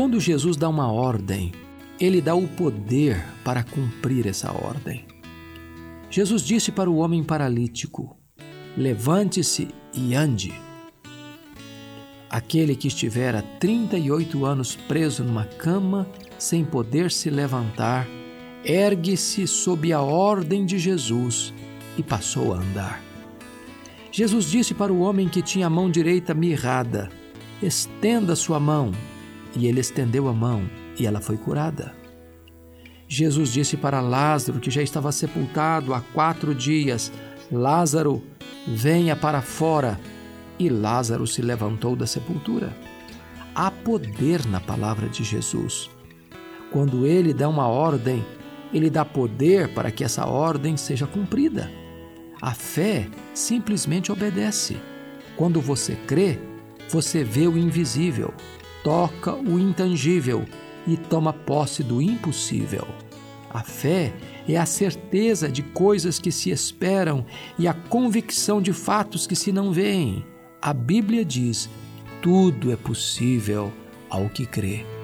Quando Jesus dá uma ordem, ele dá o poder para cumprir essa ordem. Jesus disse para o homem paralítico: Levante-se e ande. Aquele que estivera 38 anos preso numa cama, sem poder se levantar, ergue-se sob a ordem de Jesus e passou a andar. Jesus disse para o homem que tinha a mão direita mirrada: Estenda sua mão. E ele estendeu a mão e ela foi curada. Jesus disse para Lázaro, que já estava sepultado há quatro dias: Lázaro, venha para fora. E Lázaro se levantou da sepultura. Há poder na palavra de Jesus. Quando ele dá uma ordem, ele dá poder para que essa ordem seja cumprida. A fé simplesmente obedece. Quando você crê, você vê o invisível, toca o intangível e toma posse do impossível. A fé é a certeza de coisas que se esperam e a convicção de fatos que se não veem. A Bíblia diz: tudo é possível ao que crê.